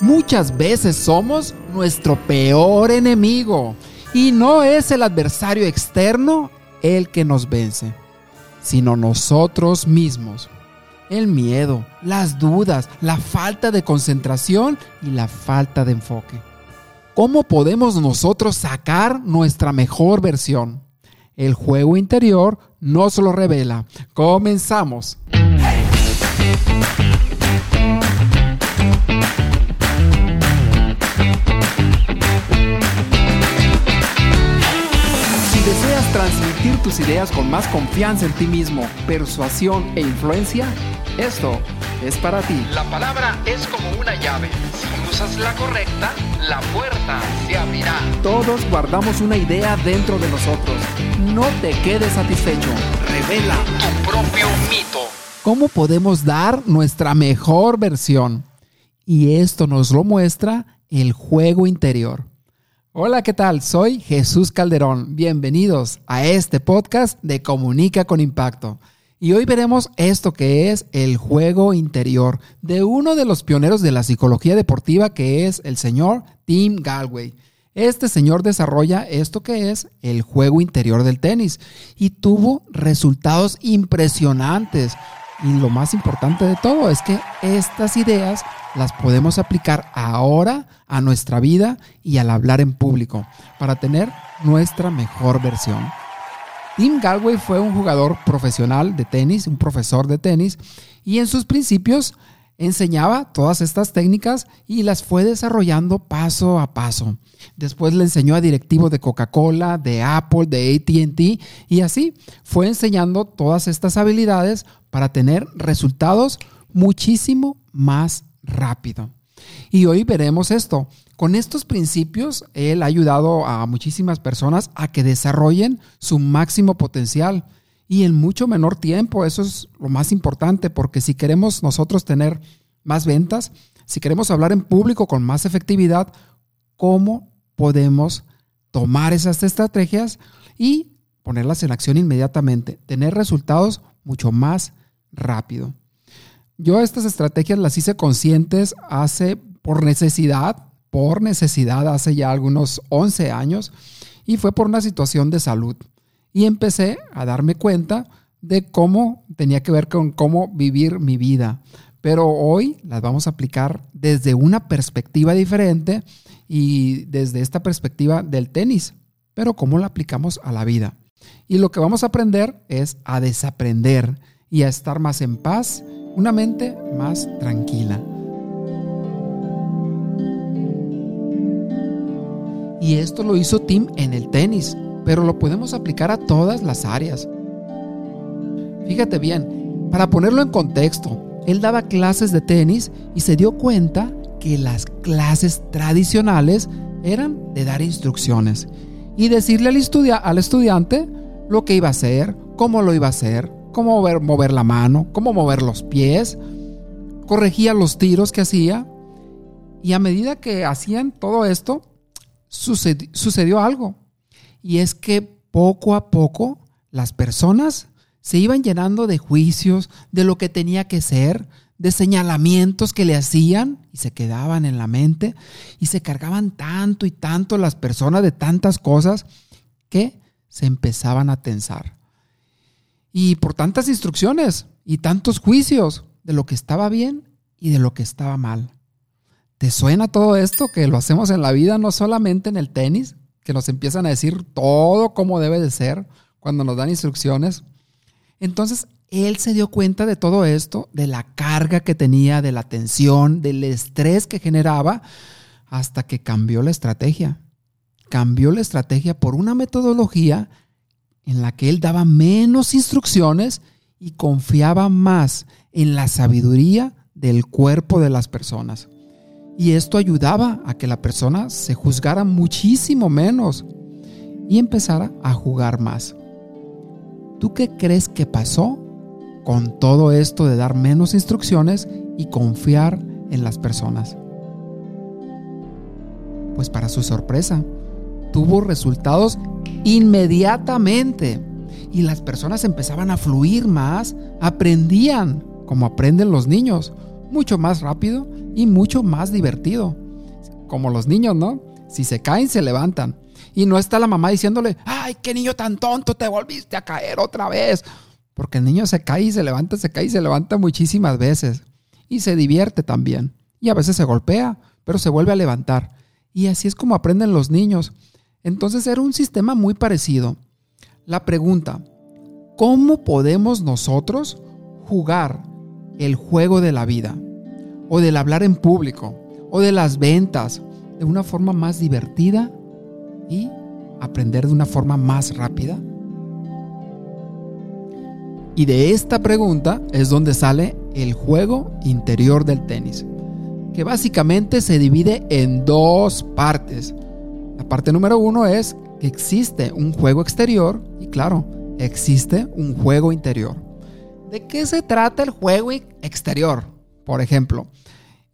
Muchas veces somos nuestro peor enemigo y no es el adversario externo el que nos vence, sino nosotros mismos. El miedo, las dudas, la falta de concentración y la falta de enfoque. ¿Cómo podemos nosotros sacar nuestra mejor versión? El juego interior nos lo revela. Comenzamos. Transmitir tus ideas con más confianza en ti mismo, persuasión e influencia, esto es para ti. La palabra es como una llave. Si usas la correcta, la puerta se abrirá. Todos guardamos una idea dentro de nosotros. No te quedes satisfecho. Revela tu propio mito. ¿Cómo podemos dar nuestra mejor versión? Y esto nos lo muestra el juego interior. Hola, ¿qué tal? Soy Jesús Calderón. Bienvenidos a este podcast de Comunica con Impacto. Y hoy veremos esto que es el juego interior de uno de los pioneros de la psicología deportiva que es el señor Tim Galway. Este señor desarrolla esto que es el juego interior del tenis y tuvo resultados impresionantes. Y lo más importante de todo es que estas ideas las podemos aplicar ahora a nuestra vida y al hablar en público para tener nuestra mejor versión. Tim Galway fue un jugador profesional de tenis, un profesor de tenis, y en sus principios enseñaba todas estas técnicas y las fue desarrollando paso a paso. Después le enseñó a directivos de Coca-Cola, de Apple, de ATT y así fue enseñando todas estas habilidades para tener resultados muchísimo más rápido. Y hoy veremos esto. Con estos principios, él ha ayudado a muchísimas personas a que desarrollen su máximo potencial y en mucho menor tiempo. Eso es lo más importante porque si queremos nosotros tener más ventas, si queremos hablar en público con más efectividad, ¿cómo podemos tomar esas estrategias y ponerlas en acción inmediatamente? Tener resultados mucho más rápido. Yo estas estrategias las hice conscientes hace por necesidad, por necesidad hace ya algunos 11 años y fue por una situación de salud. Y empecé a darme cuenta de cómo tenía que ver con cómo vivir mi vida. Pero hoy las vamos a aplicar desde una perspectiva diferente y desde esta perspectiva del tenis. Pero cómo la aplicamos a la vida. Y lo que vamos a aprender es a desaprender y a estar más en paz, una mente más tranquila. Y esto lo hizo Tim en el tenis, pero lo podemos aplicar a todas las áreas. Fíjate bien, para ponerlo en contexto, él daba clases de tenis y se dio cuenta que las clases tradicionales eran de dar instrucciones y decirle al, al estudiante lo que iba a hacer, cómo lo iba a hacer, cómo mover la mano, cómo mover los pies, corregía los tiros que hacía y a medida que hacían todo esto, sucedió, algo. Y es que poco a poco las personas se iban llenando de juicios, de lo que tenía que ser, de señalamientos que le hacían y se quedaban en la mente y se cargaban tanto y tanto las personas de tantas cosas que se empezaban a tensar. Y por tantas instrucciones y tantos juicios de lo que estaba bien y de lo que estaba mal. ¿Te suena todo esto que lo hacemos en la vida, no solamente en el tenis, que nos empiezan a decir todo como debe de ser cuando nos dan instrucciones? Entonces, él se dio cuenta de todo esto, de la carga que tenía, de la tensión, del estrés que generaba, hasta que cambió la estrategia. Cambió la estrategia por una metodología en la que él daba menos instrucciones y confiaba más en la sabiduría del cuerpo de las personas. Y esto ayudaba a que la persona se juzgara muchísimo menos y empezara a jugar más. ¿Tú qué crees que pasó con todo esto de dar menos instrucciones y confiar en las personas? Pues para su sorpresa, tuvo resultados inmediatamente. Y las personas empezaban a fluir más, aprendían como aprenden los niños, mucho más rápido y mucho más divertido. Como los niños, ¿no? Si se caen, se levantan. Y no está la mamá diciéndole, ay, qué niño tan tonto, te volviste a caer otra vez. Porque el niño se cae y se levanta, se cae y se levanta muchísimas veces. Y se divierte también. Y a veces se golpea, pero se vuelve a levantar. Y así es como aprenden los niños. Entonces era un sistema muy parecido. La pregunta, ¿cómo podemos nosotros jugar el juego de la vida? O del hablar en público, o de las ventas, de una forma más divertida y aprender de una forma más rápida? Y de esta pregunta es donde sale el juego interior del tenis, que básicamente se divide en dos partes. La parte número uno es que existe un juego exterior y claro, existe un juego interior. ¿De qué se trata el juego exterior? Por ejemplo,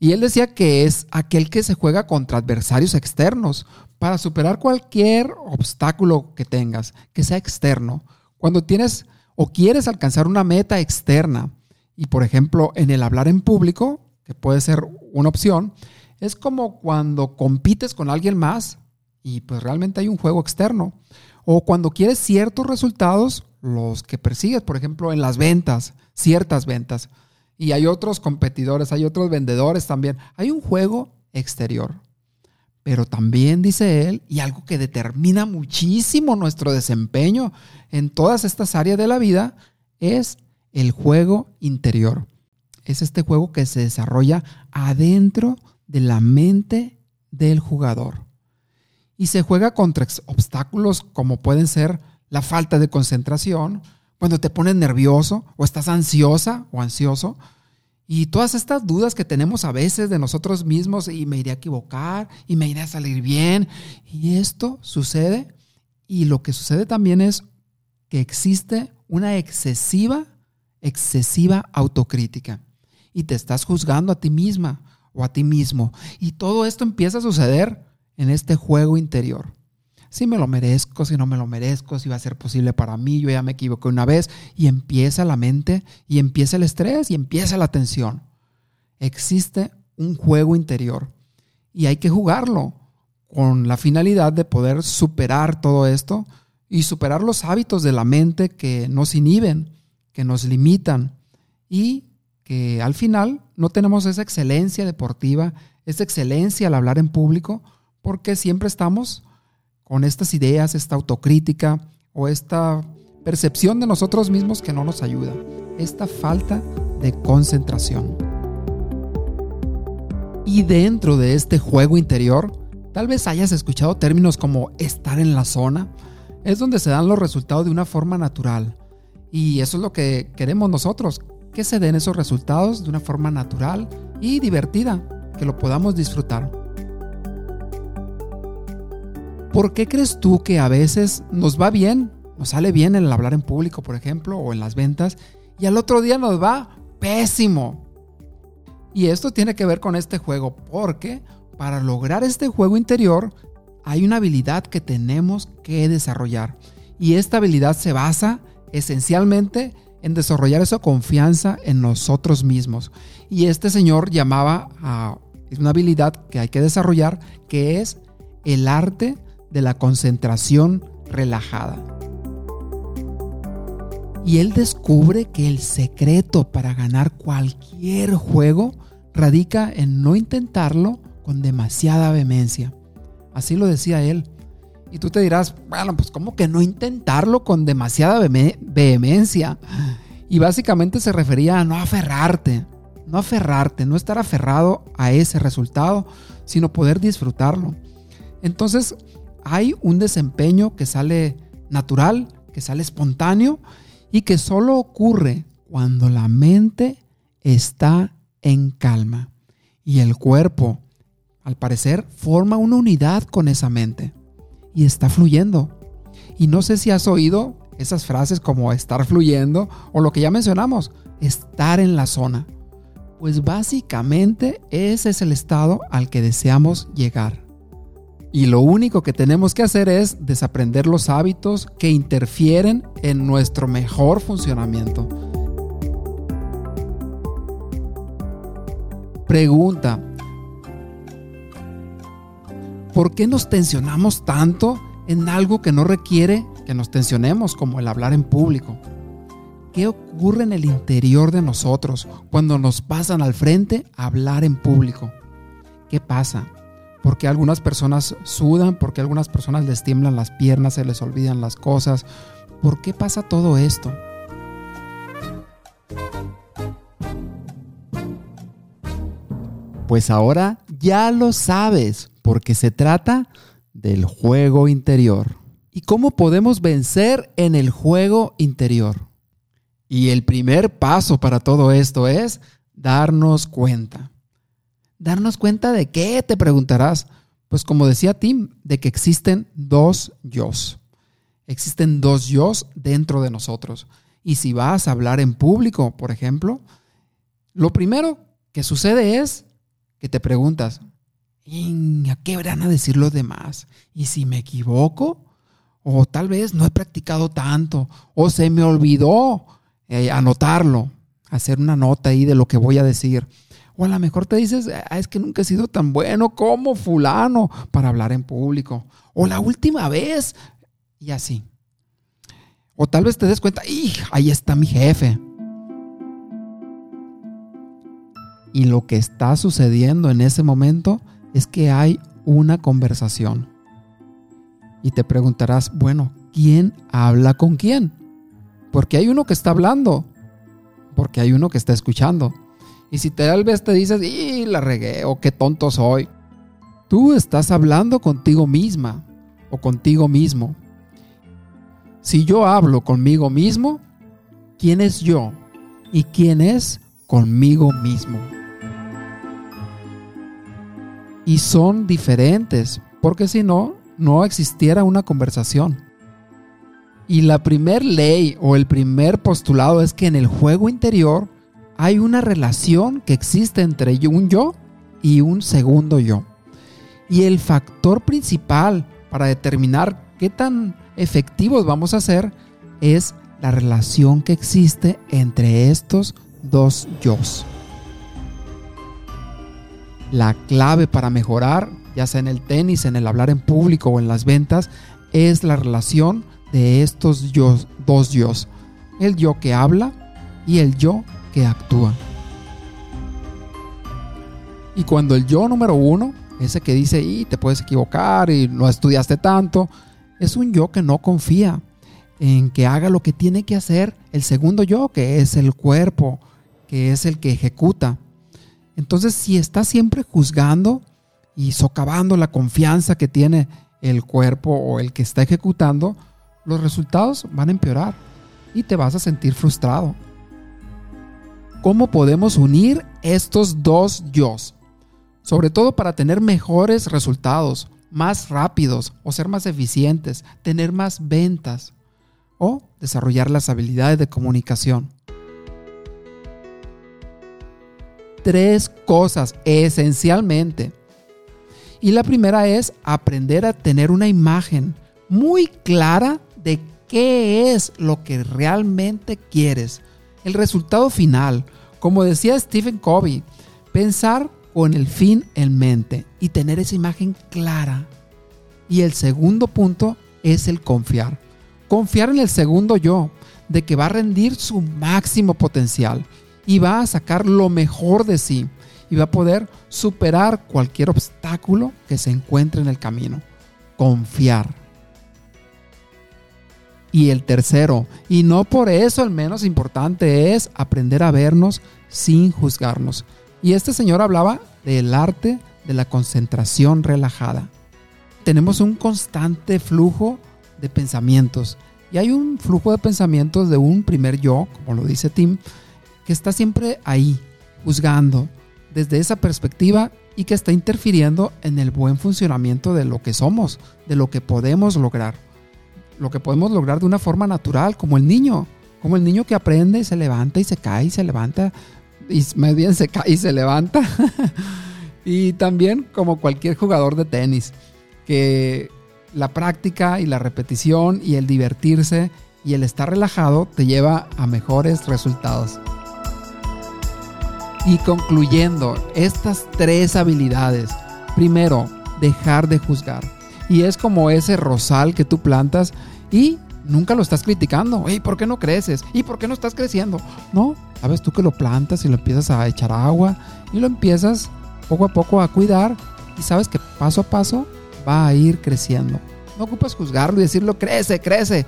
y él decía que es aquel que se juega contra adversarios externos para superar cualquier obstáculo que tengas, que sea externo. Cuando tienes o quieres alcanzar una meta externa, y por ejemplo en el hablar en público, que puede ser una opción, es como cuando compites con alguien más y pues realmente hay un juego externo. O cuando quieres ciertos resultados, los que persigues, por ejemplo, en las ventas, ciertas ventas. Y hay otros competidores, hay otros vendedores también. Hay un juego exterior. Pero también dice él, y algo que determina muchísimo nuestro desempeño en todas estas áreas de la vida, es el juego interior. Es este juego que se desarrolla adentro de la mente del jugador. Y se juega contra obstáculos como pueden ser la falta de concentración, cuando te pones nervioso o estás ansiosa o ansioso, y todas estas dudas que tenemos a veces de nosotros mismos, y me iré a equivocar, y me iré a salir bien, y esto sucede, y lo que sucede también es que existe una excesiva, excesiva autocrítica, y te estás juzgando a ti misma o a ti mismo, y todo esto empieza a suceder en este juego interior si me lo merezco, si no me lo merezco, si va a ser posible para mí, yo ya me equivoqué una vez y empieza la mente y empieza el estrés y empieza la tensión. Existe un juego interior y hay que jugarlo con la finalidad de poder superar todo esto y superar los hábitos de la mente que nos inhiben, que nos limitan y que al final no tenemos esa excelencia deportiva, esa excelencia al hablar en público, porque siempre estamos con estas ideas, esta autocrítica o esta percepción de nosotros mismos que no nos ayuda, esta falta de concentración. Y dentro de este juego interior, tal vez hayas escuchado términos como estar en la zona, es donde se dan los resultados de una forma natural. Y eso es lo que queremos nosotros, que se den esos resultados de una forma natural y divertida, que lo podamos disfrutar. ¿Por qué crees tú que a veces nos va bien, nos sale bien en el hablar en público, por ejemplo, o en las ventas, y al otro día nos va pésimo? Y esto tiene que ver con este juego, porque para lograr este juego interior hay una habilidad que tenemos que desarrollar. Y esta habilidad se basa esencialmente en desarrollar esa confianza en nosotros mismos. Y este señor llamaba a una habilidad que hay que desarrollar, que es el arte de la concentración relajada. Y él descubre que el secreto para ganar cualquier juego radica en no intentarlo con demasiada vehemencia. Así lo decía él. Y tú te dirás, bueno, pues ¿cómo que no intentarlo con demasiada vehemencia? Y básicamente se refería a no aferrarte, no aferrarte, no estar aferrado a ese resultado, sino poder disfrutarlo. Entonces, hay un desempeño que sale natural, que sale espontáneo y que solo ocurre cuando la mente está en calma y el cuerpo, al parecer, forma una unidad con esa mente y está fluyendo. Y no sé si has oído esas frases como estar fluyendo o lo que ya mencionamos, estar en la zona. Pues básicamente ese es el estado al que deseamos llegar. Y lo único que tenemos que hacer es desaprender los hábitos que interfieren en nuestro mejor funcionamiento. Pregunta, ¿Por qué nos tensionamos tanto en algo que no requiere que nos tensionemos, como el hablar en público? ¿Qué ocurre en el interior de nosotros cuando nos pasan al frente a hablar en público? ¿Qué pasa? ¿Por qué algunas personas sudan? ¿Por qué algunas personas les tiemblan las piernas, se les olvidan las cosas? ¿Por qué pasa todo esto? Pues ahora ya lo sabes, porque se trata del juego interior. ¿Y cómo podemos vencer en el juego interior? Y el primer paso para todo esto es darnos cuenta. ¿Darnos cuenta de qué? Te preguntarás. Pues como decía Tim, de que existen dos yos. Existen dos yos dentro de nosotros. Y si vas a hablar en público, por ejemplo, lo primero que sucede es que te preguntas, ¿a qué van a decir los demás? ¿Y si me equivoco? O tal vez no he practicado tanto, o se me olvidó eh, anotarlo, hacer una nota ahí de lo que voy a decir. O a lo mejor te dices, ah, es que nunca he sido tan bueno como fulano para hablar en público. O la última vez. Y así. O tal vez te des cuenta, ahí está mi jefe. Y lo que está sucediendo en ese momento es que hay una conversación. Y te preguntarás, bueno, ¿quién habla con quién? Porque hay uno que está hablando, porque hay uno que está escuchando. Y si tal vez te dices, y la regué, o qué tonto soy, tú estás hablando contigo misma o contigo mismo. Si yo hablo conmigo mismo, ¿quién es yo? ¿Y quién es conmigo mismo? y son diferentes, porque si no, no existiera una conversación. Y la primer ley o el primer postulado es que en el juego interior hay una relación que existe entre un yo y un segundo yo. Y el factor principal para determinar qué tan efectivos vamos a ser es la relación que existe entre estos dos yos la clave para mejorar, ya sea en el tenis, en el hablar en público o en las ventas, es la relación de estos dos yo. El yo que habla y el yo que actúa. Y cuando el yo número uno, ese que dice, y te puedes equivocar y no estudiaste tanto, es un yo que no confía en que haga lo que tiene que hacer el segundo yo, que es el cuerpo, que es el que ejecuta. Entonces, si estás siempre juzgando y socavando la confianza que tiene el cuerpo o el que está ejecutando, los resultados van a empeorar y te vas a sentir frustrado. ¿Cómo podemos unir estos dos yo? Sobre todo para tener mejores resultados, más rápidos o ser más eficientes, tener más ventas o desarrollar las habilidades de comunicación. tres cosas esencialmente. Y la primera es aprender a tener una imagen muy clara de qué es lo que realmente quieres. El resultado final, como decía Stephen Covey, pensar con el fin en mente y tener esa imagen clara. Y el segundo punto es el confiar. Confiar en el segundo yo, de que va a rendir su máximo potencial y va a sacar lo mejor de sí y va a poder superar cualquier obstáculo que se encuentre en el camino. Confiar. Y el tercero, y no por eso el menos importante, es aprender a vernos sin juzgarnos. Y este señor hablaba del arte de la concentración relajada. Tenemos un constante flujo de pensamientos. Y hay un flujo de pensamientos de un primer yo, como lo dice Tim, que está siempre ahí, juzgando desde esa perspectiva y que está interfiriendo en el buen funcionamiento de lo que somos, de lo que podemos lograr. Lo que podemos lograr de una forma natural, como el niño, como el niño que aprende y se levanta y se cae y se levanta, y más bien se cae y se levanta. y también como cualquier jugador de tenis, que la práctica y la repetición y el divertirse y el estar relajado te lleva a mejores resultados. Y concluyendo, estas tres habilidades. Primero, dejar de juzgar. Y es como ese rosal que tú plantas y nunca lo estás criticando. ¿Y por qué no creces? ¿Y por qué no estás creciendo? No, sabes tú que lo plantas y lo empiezas a echar agua y lo empiezas poco a poco a cuidar y sabes que paso a paso va a ir creciendo. No ocupas juzgarlo y decirlo, crece, crece.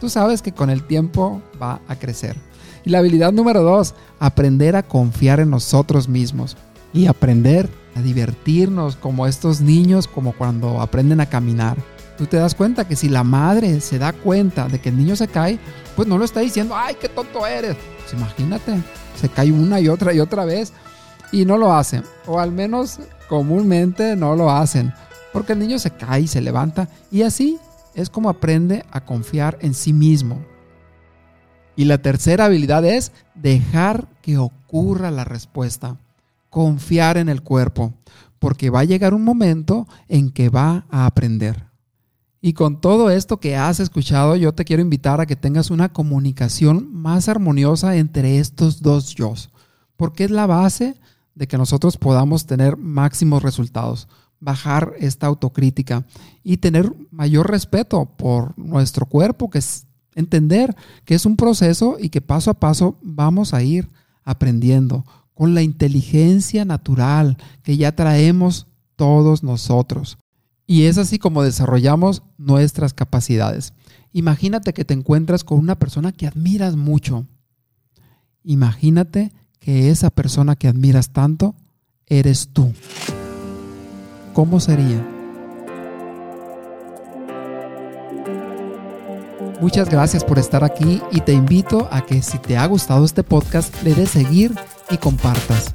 Tú sabes que con el tiempo va a crecer. Y la habilidad número dos, aprender a confiar en nosotros mismos y aprender a divertirnos como estos niños, como cuando aprenden a caminar. Tú te das cuenta que si la madre se da cuenta de que el niño se cae, pues no lo está diciendo, ay, qué tonto eres. Pues imagínate, se cae una y otra y otra vez y no lo hacen. O al menos comúnmente no lo hacen. Porque el niño se cae y se levanta y así es como aprende a confiar en sí mismo. Y la tercera habilidad es dejar que ocurra la respuesta. Confiar en el cuerpo, porque va a llegar un momento en que va a aprender. Y con todo esto que has escuchado, yo te quiero invitar a que tengas una comunicación más armoniosa entre estos dos yo, porque es la base de que nosotros podamos tener máximos resultados, bajar esta autocrítica y tener mayor respeto por nuestro cuerpo, que es entender que es un proceso y que paso a paso vamos a ir aprendiendo con la inteligencia natural que ya traemos todos nosotros. Y es así como desarrollamos nuestras capacidades. Imagínate que te encuentras con una persona que admiras mucho. Imagínate que esa persona que admiras tanto eres tú. ¿Cómo sería? Muchas gracias por estar aquí y te invito a que si te ha gustado este podcast le des seguir y compartas.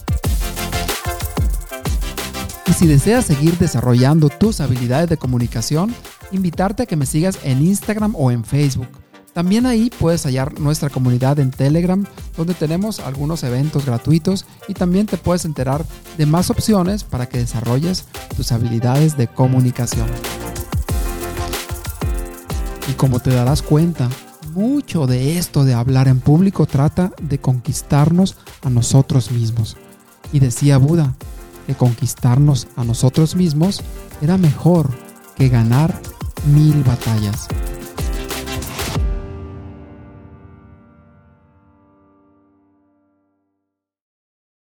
Y si deseas seguir desarrollando tus habilidades de comunicación, invitarte a que me sigas en Instagram o en Facebook. También ahí puedes hallar nuestra comunidad en Telegram, donde tenemos algunos eventos gratuitos y también te puedes enterar de más opciones para que desarrolles tus habilidades de comunicación. Y como te darás cuenta, mucho de esto de hablar en público trata de conquistarnos a nosotros mismos. Y decía Buda, que conquistarnos a nosotros mismos era mejor que ganar mil batallas.